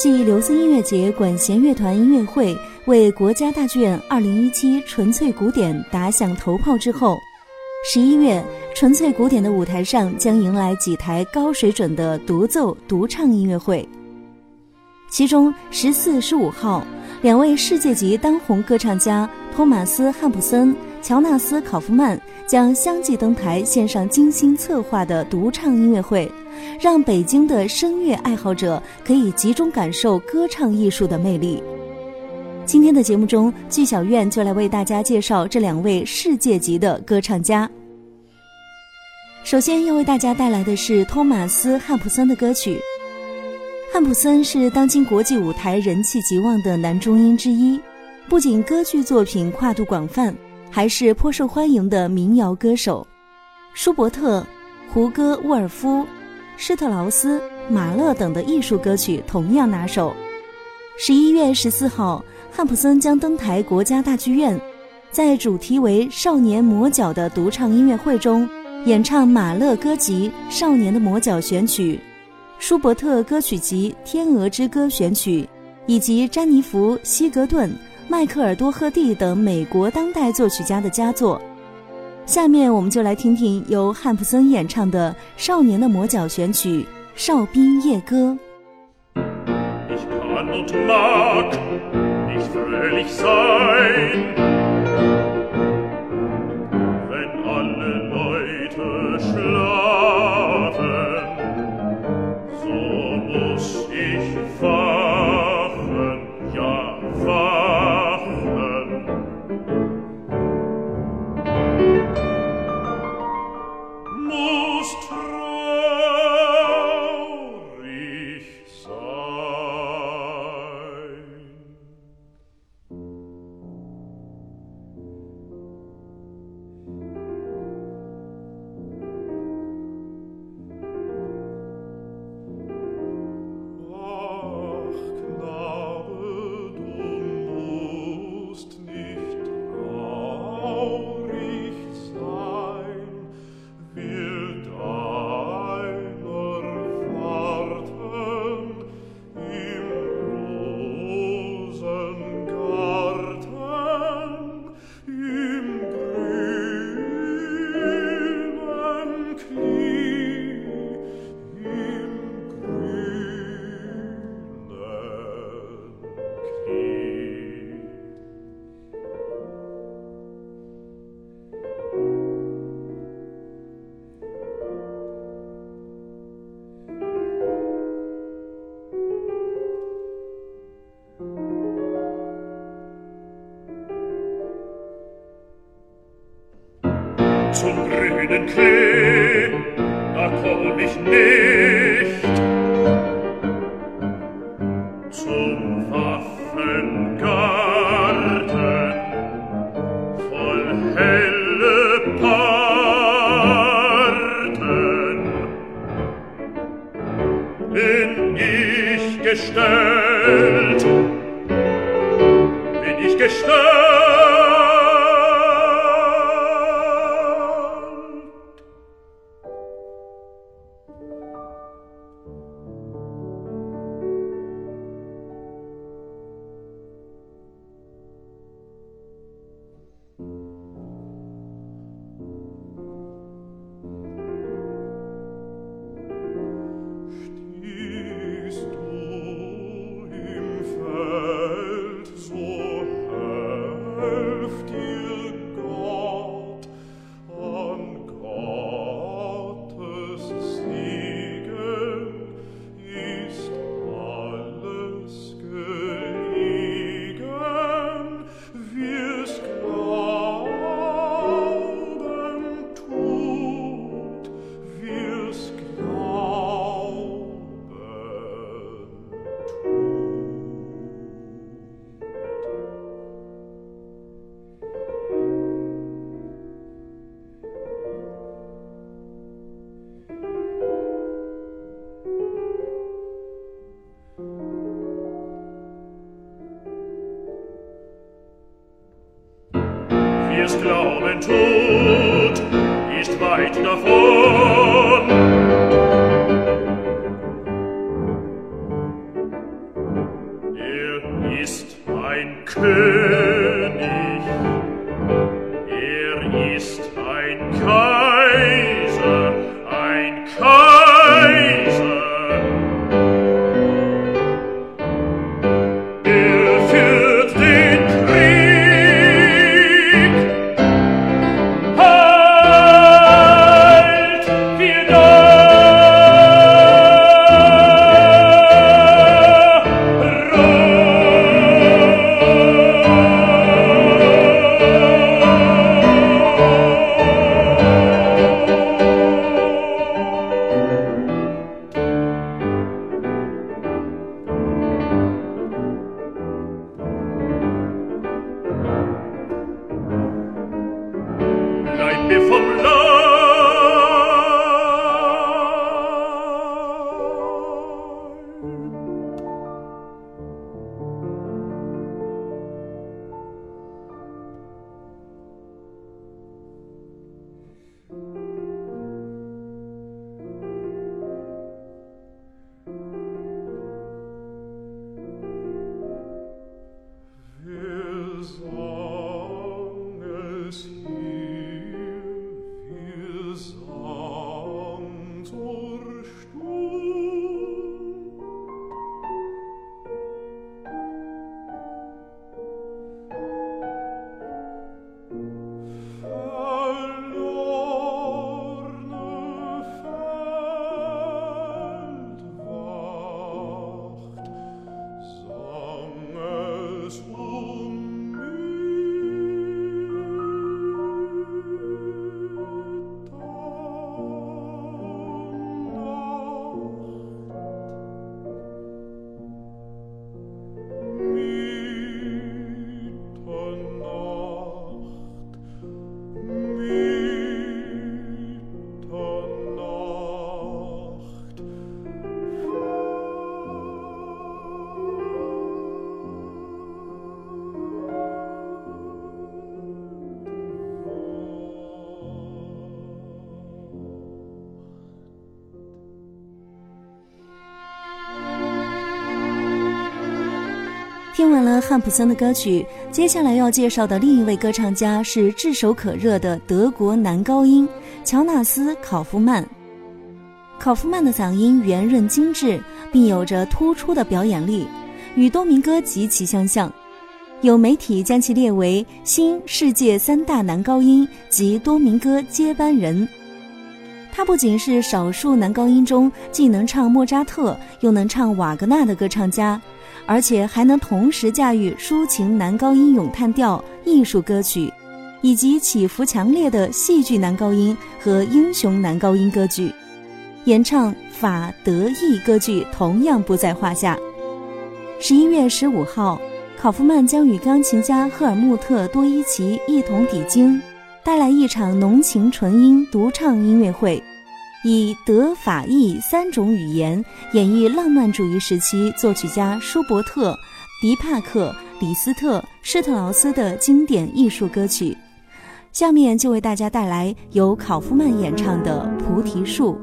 继流森音乐节管弦乐团音乐会为国家大剧院2017纯粹古典打响头炮之后，十一月纯粹古典的舞台上将迎来几台高水准的独奏独唱音乐会。其中十四、十五号两位世界级当红歌唱家托马斯·汉普森、乔纳斯·考夫曼将相继登台，献上精心策划的独唱音乐会。让北京的声乐爱好者可以集中感受歌唱艺术的魅力。今天的节目中，剧小院就来为大家介绍这两位世界级的歌唱家。首先要为大家带来的是托马斯·汉普森的歌曲。汉普森是当今国际舞台人气极旺的男中音之一，不仅歌剧作品跨度广泛，还是颇受欢迎的民谣歌手。舒伯特、胡歌、沃尔夫。施特劳斯、马勒等的艺术歌曲同样拿手。十一月十四号，汉普森将登台国家大剧院，在主题为《少年魔角》的独唱音乐会中，演唱马勒歌集《少年的魔角》选曲、舒伯特歌曲集《天鹅之歌》选曲，以及詹妮弗·希格顿、迈克尔·多赫蒂等美国当代作曲家的佳作。下面我们就来听听由汉普森演唱的《少年的魔角》选曲《哨兵夜歌》。zum grünen Klee, da komm ich nicht. Zum Waffengarten. Voll helle Parten. Bin ich gestellt, bin ich gestellt, wir's glauben tut, ist weit davon. Er ist ein König, 听完了汉普森的歌曲，接下来要介绍的另一位歌唱家是炙手可热的德国男高音乔纳斯·考夫曼。考夫曼的嗓音圆润精致，并有着突出的表演力，与多明戈极其相像。有媒体将其列为新世界三大男高音及多明戈接班人。他不仅是少数男高音中既能唱莫扎特又能唱瓦格纳的歌唱家。而且还能同时驾驭抒情男高音咏叹调、艺术歌曲，以及起伏强烈的戏剧男高音和英雄男高音歌剧，演唱法德意歌剧同样不在话下。十一月十五号，考夫曼将与钢琴家赫尔穆特·多伊奇一同抵京，带来一场浓情纯音独唱音乐会。以德法意三种语言演绎浪漫主义时期作曲家舒伯特、迪帕克、李斯特、施特劳斯的经典艺术歌曲。下面就为大家带来由考夫曼演唱的《菩提树》。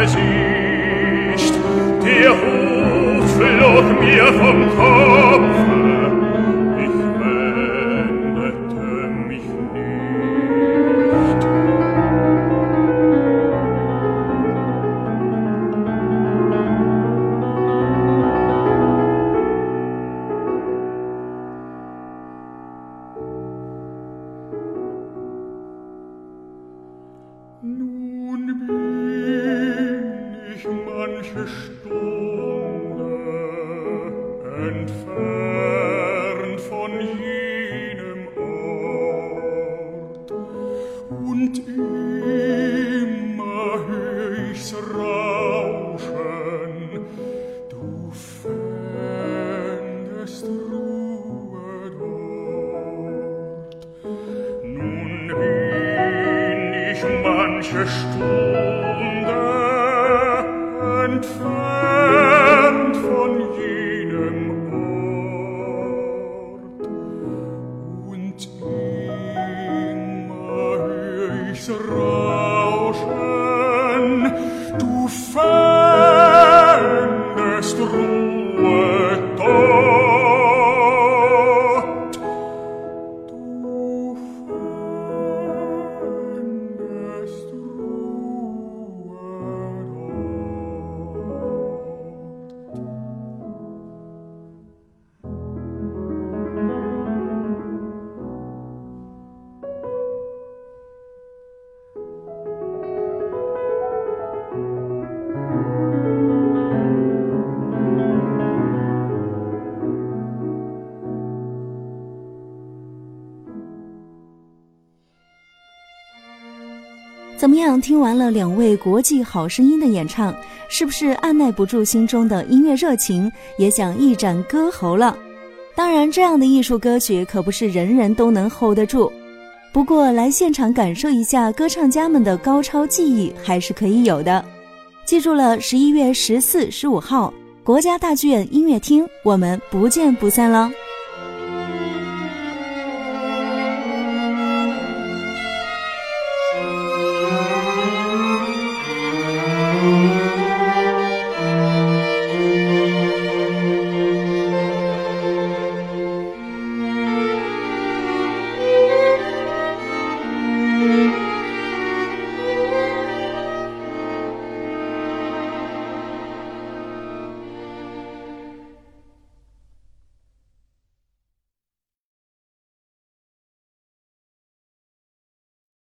Gesicht, der Hut flog mir vom Kopf, It's. 怎么样？听完了两位国际好声音的演唱，是不是按耐不住心中的音乐热情，也想一展歌喉了？当然，这样的艺术歌曲可不是人人都能 hold 得住。不过，来现场感受一下歌唱家们的高超技艺还是可以有的。记住了，十一月十四、十五号，国家大剧院音乐厅，我们不见不散了。